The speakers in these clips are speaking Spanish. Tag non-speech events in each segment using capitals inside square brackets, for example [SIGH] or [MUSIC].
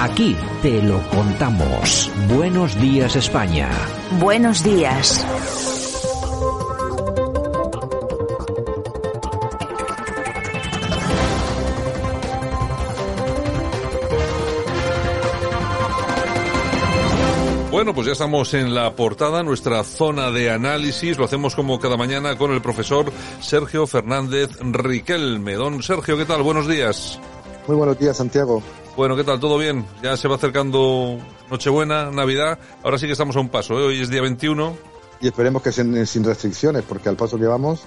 Aquí te lo contamos. Buenos días España. Buenos días. Bueno, pues ya estamos en la portada, nuestra zona de análisis. Lo hacemos como cada mañana con el profesor Sergio Fernández Riquelme. Don Sergio, ¿qué tal? Buenos días. Muy buenos días, Santiago. Bueno, ¿qué tal? ¿Todo bien? Ya se va acercando Nochebuena, Navidad. Ahora sí que estamos a un paso. ¿eh? Hoy es día 21. Y esperemos que sean sin restricciones, porque al paso que vamos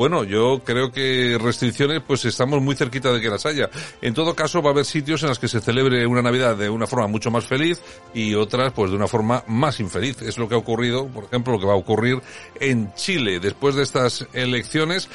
bueno, yo creo que restricciones, pues estamos muy cerquita de que las haya. En todo caso, va a haber sitios en los que se celebre una Navidad de una forma mucho más feliz y otras, pues de una forma más infeliz. Es lo que ha ocurrido, por ejemplo, lo que va a ocurrir en Chile. Después de estas elecciones,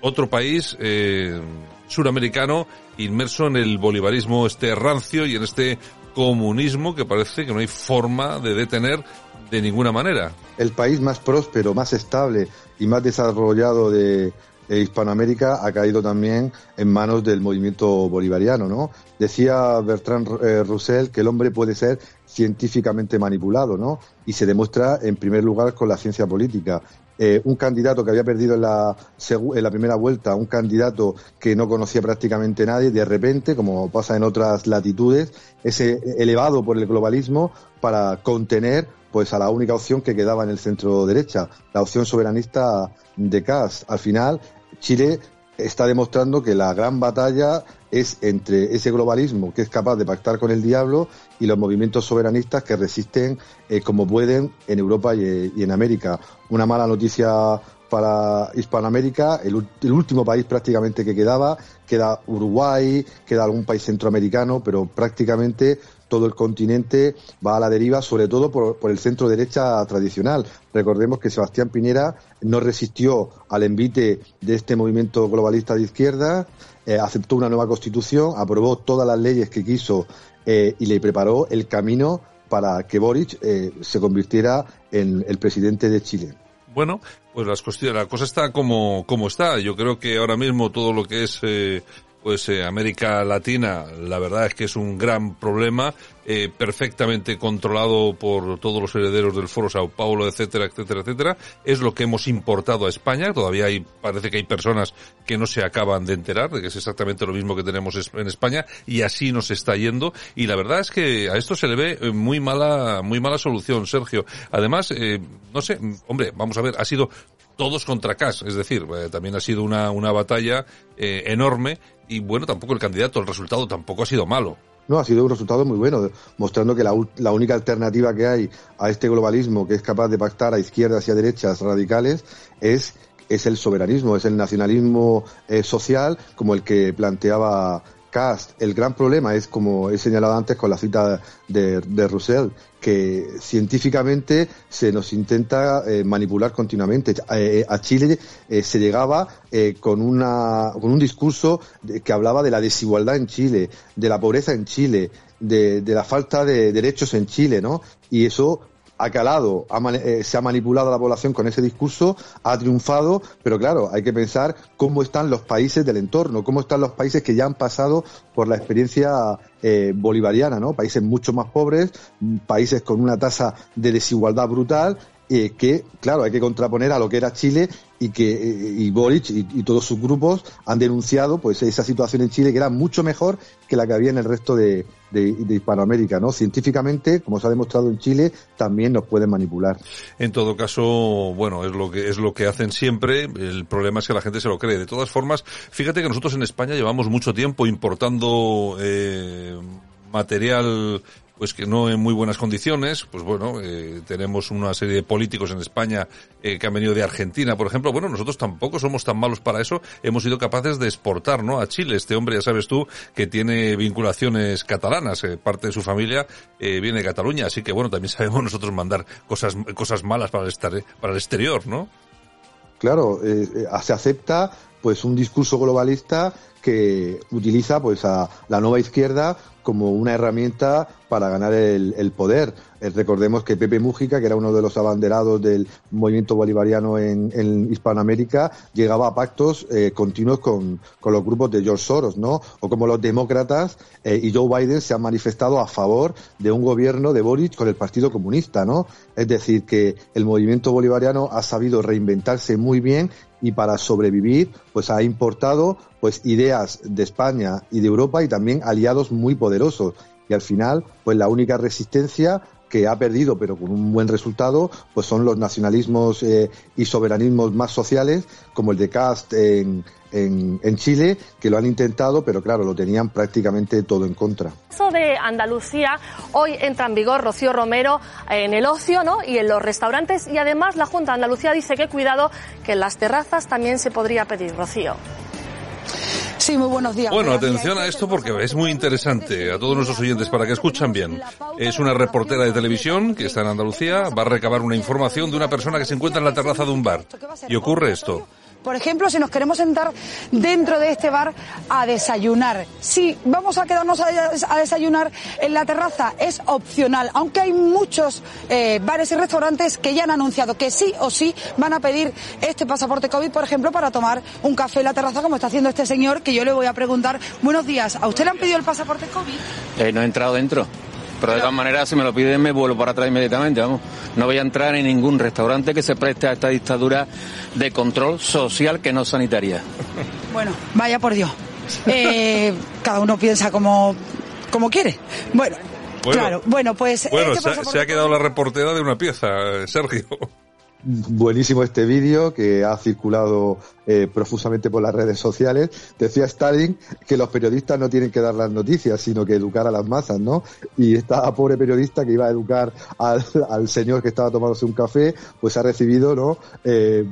otro país, eh, suramericano, inmerso en el bolivarismo este rancio y en este comunismo que parece que no hay forma de detener de ninguna manera. El país más próspero, más estable y más desarrollado de, Hispanoamérica ha caído también en manos del movimiento bolivariano, ¿no? Decía Bertrand eh, Russell que el hombre puede ser científicamente manipulado, ¿no? Y se demuestra en primer lugar con la ciencia política. Eh, un candidato que había perdido en la, en la primera vuelta, un candidato que no conocía prácticamente nadie, de repente, como pasa en otras latitudes, es elevado por el globalismo para contener pues a la única opción que quedaba en el centro derecha, la opción soberanista de Cas. Al final, Chile está demostrando que la gran batalla es entre ese globalismo que es capaz de pactar con el diablo y los movimientos soberanistas que resisten eh, como pueden en Europa y, en América. Una mala noticia para Hispanoamérica, el, último país prácticamente que quedaba, queda Uruguay, queda algún país centroamericano, pero prácticamente todo el continente va a la deriva, sobre todo por, el centro derecha tradicional. Recordemos que Sebastián Piñera no resistió al envite de este movimiento globalista de izquierda, eh, aceptó una nueva constitución, aprobó todas las leyes que quiso eh, y le preparó el camino para que Boric eh, se convirtiera en el presidente de Chile. Bueno, pues las la cosa está como, como está. Yo creo que ahora mismo todo lo que es pues eh, América Latina, la verdad es que es un gran problema, eh, perfectamente controlado por todos los herederos del Foro Sao Paulo, etcétera, etcétera, etcétera. Es lo que hemos importado a España. Todavía hay, parece que hay personas que no se acaban de enterar de que es exactamente lo mismo que tenemos en España y así nos está yendo. Y la verdad es que a esto se le ve eh, muy mala, muy mala solución, Sergio. Además, eh, no sé, hombre, vamos a ver, ha sido todos contra Cas, es decir, eh, también ha sido una, una batalla eh, enorme y bueno, tampoco el candidato, el resultado tampoco ha sido malo. No, ha sido un resultado muy bueno, mostrando que la, la, única alternativa que hay a este globalismo que es capaz de pactar a izquierdas y a derechas radicales es, es el soberanismo, es el nacionalismo eh, social como el que planteaba el gran problema es, como he señalado antes con la cita de, de Russell, que científicamente se nos intenta eh, manipular continuamente. Eh, a Chile eh, se llegaba con, un discurso que hablaba de la desigualdad en Chile, de la pobreza en Chile, de la falta de derechos en Chile, ¿no? Y eso ha calado, eh, se ha manipulado a la población con ese discurso, ha triunfado, pero claro, hay que pensar cómo están los países del entorno, cómo están los países que ya han pasado por la experiencia eh, bolivariana, ¿no? Países mucho más pobres, países con una tasa de desigualdad brutal eh, que, claro, hay que contraponer a lo que era Chile y que eh, y Boric y, todos sus grupos han denunciado pues esa situación en Chile que era mucho mejor que la que había en el resto de, de, Hispanoamérica, ¿no? Científicamente, como se ha demostrado en Chile, también nos pueden manipular. En todo caso, bueno, es lo que es lo que hacen siempre. El problema es que la gente se lo cree. De todas formas, fíjate que nosotros en España llevamos mucho tiempo importando eh, material pues que no en muy buenas condiciones, pues bueno, eh, tenemos una serie de políticos en España eh, que han venido de Argentina, por ejemplo, bueno, nosotros tampoco somos tan malos para eso, hemos sido capaces de exportar, ¿no? A Chile, este hombre, ya sabes tú, que tiene vinculaciones catalanas, eh, parte de su familia eh, viene de Cataluña, así que bueno, también [LAUGHS] sabemos nosotros mandar cosas, cosas malas para el, para el exterior, ¿no? Claro, se acepta pues un discurso globalista que utiliza pues a la nueva izquierda como una herramienta para ganar el, poder. Eh, recordemos que Pepe Mújica, que era uno de los abanderados del movimiento bolivariano en, Hispanoamérica, llegaba a pactos eh, continuos con, los grupos de George Soros, ¿no? O como los demócratas eh, y Joe Biden se han manifestado a favor de un gobierno de Boric con el Partido Comunista, ¿no? Es decir, que el movimiento bolivariano ha sabido reinventarse muy bien y para sobrevivir pues ha importado pues ideas de España y de Europa y también aliados muy poderosos. Y al final pues la única resistencia que ha perdido pero con un buen resultado pues son los nacionalismos eh, y soberanismos más sociales como el de Cast en, en, en, Chile que lo han intentado pero claro lo tenían prácticamente todo en contra. Eso de Andalucía hoy entra en vigor Rocío Romero en el ocio ¿no? y en los restaurantes y además la Junta de Andalucía dice que cuidado que en las terrazas también se podría pedir Rocío. Sí, muy buenos días. Bueno, atención a esto porque es muy interesante a todos nuestros oyentes para que escuchan bien. Es una reportera de televisión que está en Andalucía, va a recabar una información de una persona que se encuentra en la terraza de un bar. Y ocurre esto. Por ejemplo, si nos queremos sentar dentro de este bar a desayunar. Si vamos a quedarnos a desayunar en la terraza, es opcional, aunque hay muchos eh, bares y restaurantes que ya han anunciado que sí o sí van a pedir este pasaporte COVID, por ejemplo, para tomar un café en la terraza, como está haciendo este señor, que yo le voy a preguntar, buenos días, ¿a usted le han pedido el pasaporte COVID? Eh, no he entrado dentro. Pero de todas maneras, si me lo piden, me vuelvo para atrás inmediatamente, vamos. No voy a entrar en ningún restaurante que se preste a esta dictadura de control social que no sanitaria. Bueno, vaya por Dios. Eh, cada uno piensa como, como quiere. Bueno, claro. Bueno, pues... Bueno, este se, ha quedado la reportera de una pieza, Sergio. Buenísimo este vídeo que ha circulado eh, profusamente por las redes sociales. Decía Stalin que los periodistas no tienen que dar las noticias, sino que educar a las masas, ¿no? Y esta pobre periodista que iba a educar al, [LAUGHS] señor que estaba tomándose un café, pues ha recibido, ¿no? Eh,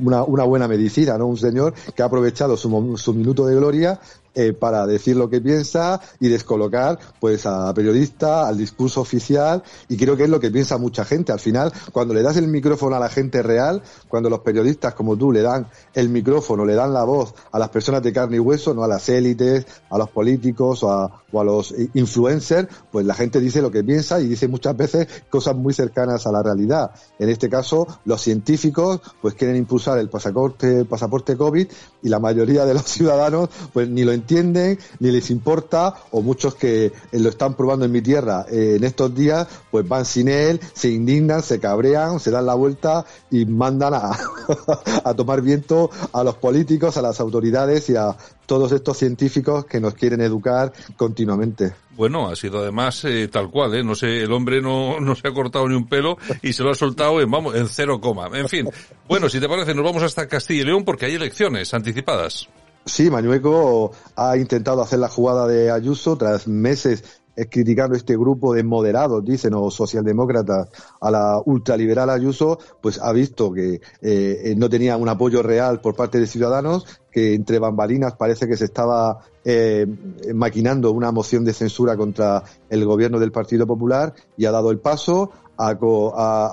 una, una, buena medicina, ¿no? Un señor que ha aprovechado su, su minuto de gloria eh, para decir lo que piensa y descolocar pues a periodista, al discurso oficial y creo que es lo que piensa mucha gente. Al final, cuando le das el micrófono a la gente real, cuando los periodistas como tú le dan el micrófono, le dan la voz a las personas de carne y hueso, no a las élites, a los políticos o a, los influencers, pues la gente dice lo que piensa y dice muchas veces cosas muy cercanas a la realidad. En este caso, los científicos pues quieren impulsar el pasaporte, pasaporte COVID y la mayoría de los [LAUGHS] ciudadanos pues ni lo entienden, ni les importa, o muchos que eh, lo están probando en mi tierra eh, en estos días, pues van sin él, se indignan, se cabrean, se dan la vuelta y mandan a, [LAUGHS] a tomar viento a los políticos, a las autoridades y a todos estos científicos que nos quieren educar continuamente. Bueno, ha sido además eh, tal cual, ¿eh? No sé, el hombre no, no se ha cortado ni un pelo y se lo ha soltado en, vamos, en cero coma. En fin. Bueno, si te parece, nos vamos hasta Castilla y León porque hay elecciones anticipadas. Sí, Mañueco ha intentado hacer la jugada de Ayuso tras meses criticando este grupo de moderados, dicen, o socialdemócratas. A la ultraliberal Ayuso, pues ha visto que eh, no tenía un apoyo real por parte de Ciudadanos, que entre bambalinas parece que se estaba eh, maquinando una moción de censura contra el gobierno del Partido Popular y ha dado el paso, ha,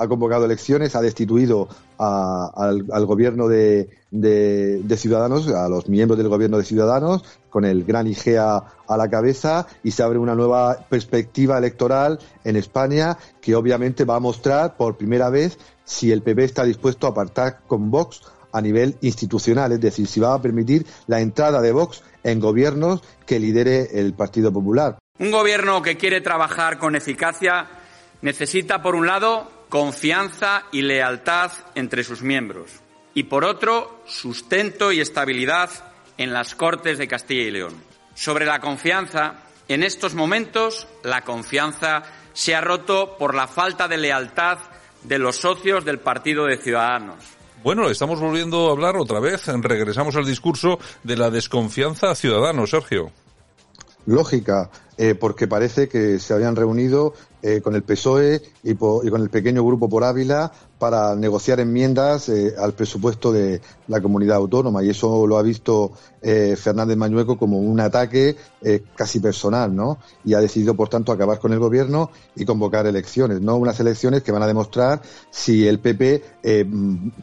convocado elecciones, ha destituido al, gobierno de, Ciudadanos, a los miembros del gobierno de Ciudadanos, con el gran IGEA a la cabeza y se abre una nueva perspectiva electoral en España que obviamente va a mostrar por primera vez si el PP está dispuesto a apartar con Vox a nivel institucional, es decir, si va a permitir la entrada de Vox en gobiernos que lidere el Partido Popular. Un gobierno que quiere trabajar con eficacia necesita, por un lado, confianza y lealtad entre sus miembros y, por otro, sustento y estabilidad en las Cortes de Castilla y León. Sobre la confianza, en estos momentos la confianza se ha roto por la falta de lealtad de los socios del Partido de Ciudadanos. Bueno, estamos volviendo a hablar otra vez. Regresamos al discurso de la desconfianza ciudadano, Sergio lógica eh, porque parece que se habían reunido eh, con el PSOE y, con el pequeño grupo por Ávila para negociar enmiendas eh, al presupuesto de la comunidad autónoma y eso lo ha visto Fernández Mañueco como un ataque casi personal, ¿no? Y ha decidido, por tanto, acabar con el gobierno y convocar elecciones, ¿no? Unas elecciones que van a demostrar si el PP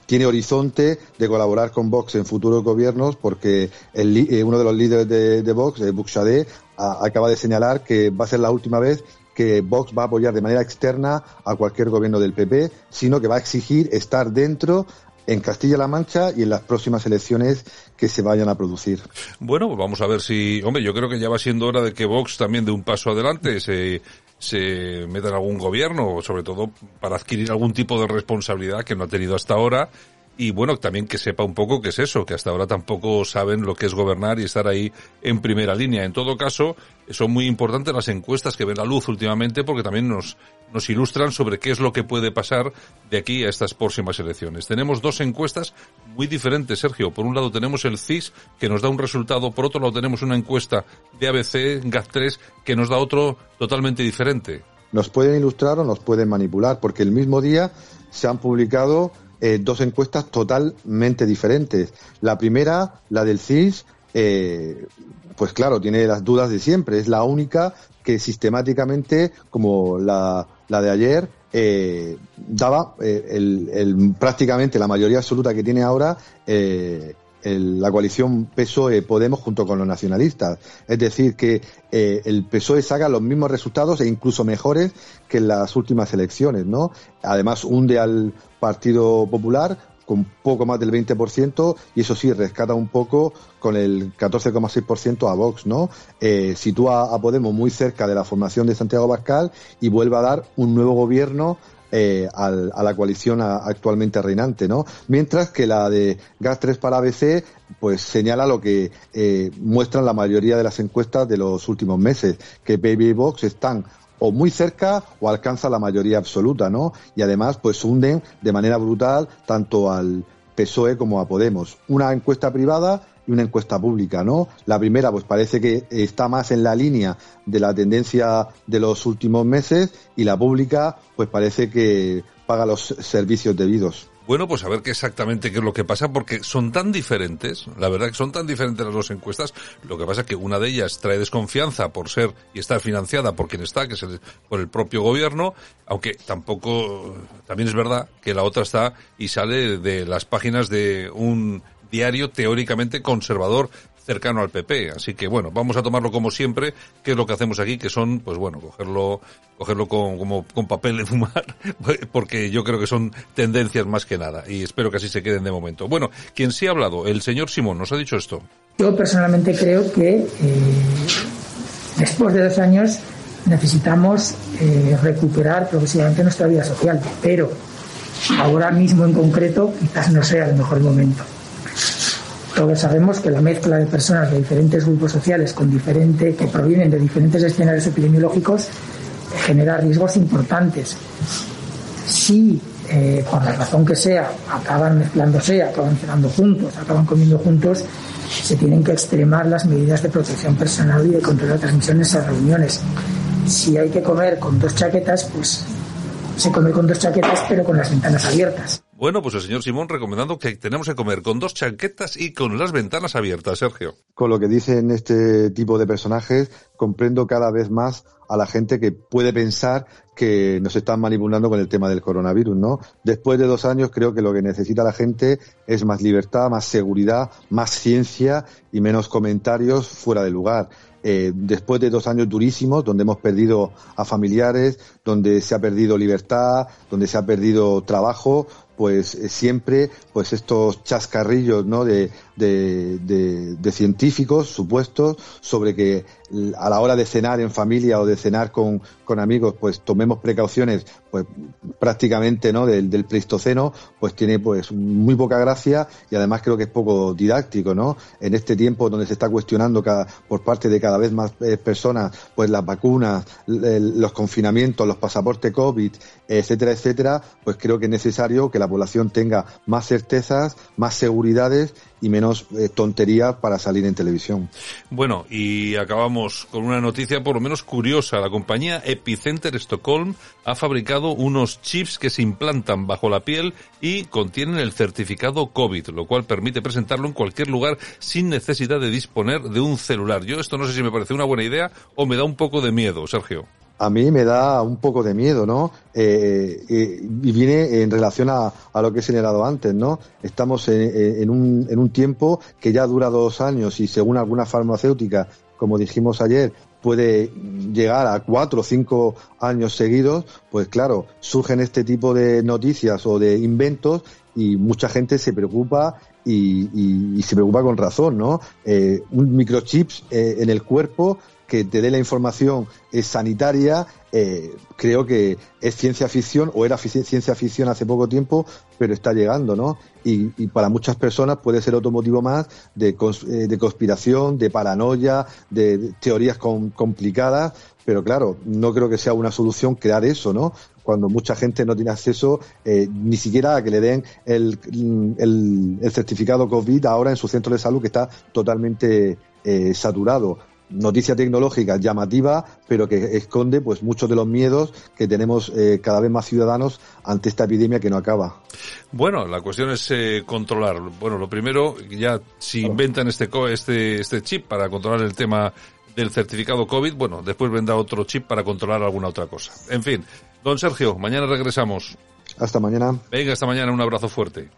tiene horizonte de colaborar con Vox en futuros gobiernos porque uno de los líderes de, de Vox, Buxadé, acaba de señalar que va a ser la última vez que Vox va a apoyar de manera externa a cualquier gobierno del PP, sino que va a exigir estar dentro en Castilla-La Mancha y en las próximas elecciones que se vayan a producir. Bueno, pues vamos a ver si, hombre, yo creo que ya va siendo hora de que Vox también dé un paso adelante, se, se meta en algún gobierno, sobre todo para adquirir algún tipo de responsabilidad que no ha tenido hasta ahora y bueno, también que sepa un poco qué es eso, que hasta ahora tampoco saben lo que es gobernar y estar ahí en primera línea. En todo caso, son muy importantes las encuestas que ven la luz últimamente porque también nos, nos ilustran sobre qué es lo que puede pasar de aquí a estas próximas elecciones. Tenemos dos encuestas muy diferentes, Sergio. Por un lado tenemos el CIS, que nos da un resultado, por otro lado tenemos una encuesta de ABC, GAT3, que nos da otro totalmente diferente. Nos pueden ilustrar o nos pueden manipular, porque el mismo día se han publicado eh, dos encuestas totalmente diferentes. La primera, la del CIS, eh, pues claro, tiene las dudas de siempre. Es la única que sistemáticamente, como la, la de ayer, eh, daba el, prácticamente la mayoría absoluta que tiene ahora la coalición PSOE-Podemos junto con los nacionalistas. Es decir, que el PSOE saca los mismos resultados e incluso mejores que en las últimas elecciones, ¿no? Además, hunde al Partido Popular con poco más del 20% y eso sí rescata un poco con el 14,6% a Vox, ¿no? Eh, sitúa a Podemos muy cerca de la formación de Santiago Pascal y vuelve a dar un nuevo gobierno eh, a la coalición actualmente reinante, ¿no? Mientras que la de Gas 3 para ABC, pues señala lo que eh, muestran la mayoría de las encuestas de los últimos meses, que Baby y Vox están o muy cerca o alcanza la mayoría absoluta, ¿no? Y además, pues hunden de manera brutal tanto al PSOE como a Podemos. Una encuesta privada y una encuesta pública, ¿no? La primera, pues parece que está más en la línea de la tendencia de los últimos meses y la pública, pues parece que paga los servicios debidos. Bueno, pues a ver qué exactamente qué es lo que pasa, porque son tan diferentes, la verdad que son tan diferentes las dos encuestas, lo que pasa es que una de ellas trae desconfianza por ser y estar financiada por quien está, que es por el propio gobierno, aunque tampoco, también es verdad que la otra está y sale de las páginas de un diario teóricamente conservador cercano al PP. Así que bueno, vamos a tomarlo como siempre, que es lo que hacemos aquí, que son, pues bueno, cogerlo, cogerlo con, como, con papel de fumar, [LAUGHS] porque yo creo que son tendencias más que nada, y espero que así se queden de momento. Bueno, quien sí ha hablado, el señor Simón, nos ha dicho esto. Yo personalmente creo que eh, después de dos años necesitamos eh, recuperar progresivamente nuestra vida social, pero ahora mismo en concreto quizás no sea el mejor momento. Todos sabemos que la mezcla de personas de diferentes grupos sociales con diferente, que provienen de diferentes escenarios epidemiológicos genera riesgos importantes. Si eh, por la razón que sea acaban mezclándose, acaban cenando juntos, acaban comiendo juntos, se tienen que extremar las medidas de protección personal y de control de transmisiones en reuniones. Si hay que comer con dos chaquetas, pues se come con dos chaquetas pero con las ventanas abiertas. Bueno, pues el señor Simón recomendando que tenemos que comer con dos chaquetas y con las ventanas abiertas, Sergio. Con lo que dicen este tipo de personajes, comprendo cada vez más a la gente que puede pensar que nos están manipulando con el tema del coronavirus, ¿no? Después de dos años creo que lo que necesita la gente es más libertad, más seguridad, más ciencia y menos comentarios fuera de lugar. Eh, después de dos años durísimos, donde hemos perdido a familiares, donde se ha perdido libertad, donde se ha perdido trabajo, pues eh, siempre pues estos chascarrillos ¿no? de, de, científicos supuestos sobre que a la hora de cenar en familia o de cenar con, con amigos pues tomemos precauciones pues prácticamente no del, del, pleistoceno pues tiene pues muy poca gracia y además creo que es poco didáctico no en este tiempo donde se está cuestionando cada, por parte de cada vez más eh, personas pues las vacunas los confinamientos los pasaportes covid etcétera etcétera pues creo que es necesario que la población tenga más certezas más seguridades y menos menos eh, tonterías para salir en televisión. Bueno, y acabamos con una noticia por lo menos curiosa. La compañía Epicenter Stockholm ha fabricado unos chips que se implantan bajo la piel y contienen el certificado COVID, lo cual permite presentarlo en cualquier lugar sin necesidad de disponer de un celular. Yo esto no sé si me parece una buena idea o me da un poco de miedo, Sergio a mí me da un poco de miedo, ¿no? Eh, eh, y viene en relación a, lo que he señalado antes, ¿no? Estamos en, un, en un tiempo que ya dura dos años y según algunas farmacéuticas, como dijimos ayer, puede llegar a cuatro o cinco años seguidos, pues claro, surgen este tipo de noticias o de inventos y mucha gente se preocupa y, se preocupa con razón, ¿no? Eh, un microchips en el cuerpo que te dé la información sanitaria, eh, creo que es ciencia ficción o era ciencia ficción hace poco tiempo, pero está llegando, ¿no? Y, para muchas personas puede ser otro motivo más de, eh, de conspiración, de paranoia, de, teorías complicadas, pero claro, no creo que sea una solución crear eso, ¿no? Cuando mucha gente no tiene acceso eh, ni siquiera a que le den el, el, certificado COVID ahora en su centro de salud que está totalmente saturado noticia tecnológica llamativa, pero que esconde pues muchos de los miedos que tenemos eh, cada vez más ciudadanos ante esta epidemia que no acaba. Bueno, la cuestión es eh, controlar. Bueno, lo primero, ya si inventan este, este, este chip para controlar el tema del certificado COVID, bueno, después vendrá otro chip para controlar alguna otra cosa. En fin, don Sergio, mañana regresamos. Hasta mañana. Venga, hasta mañana, un abrazo fuerte.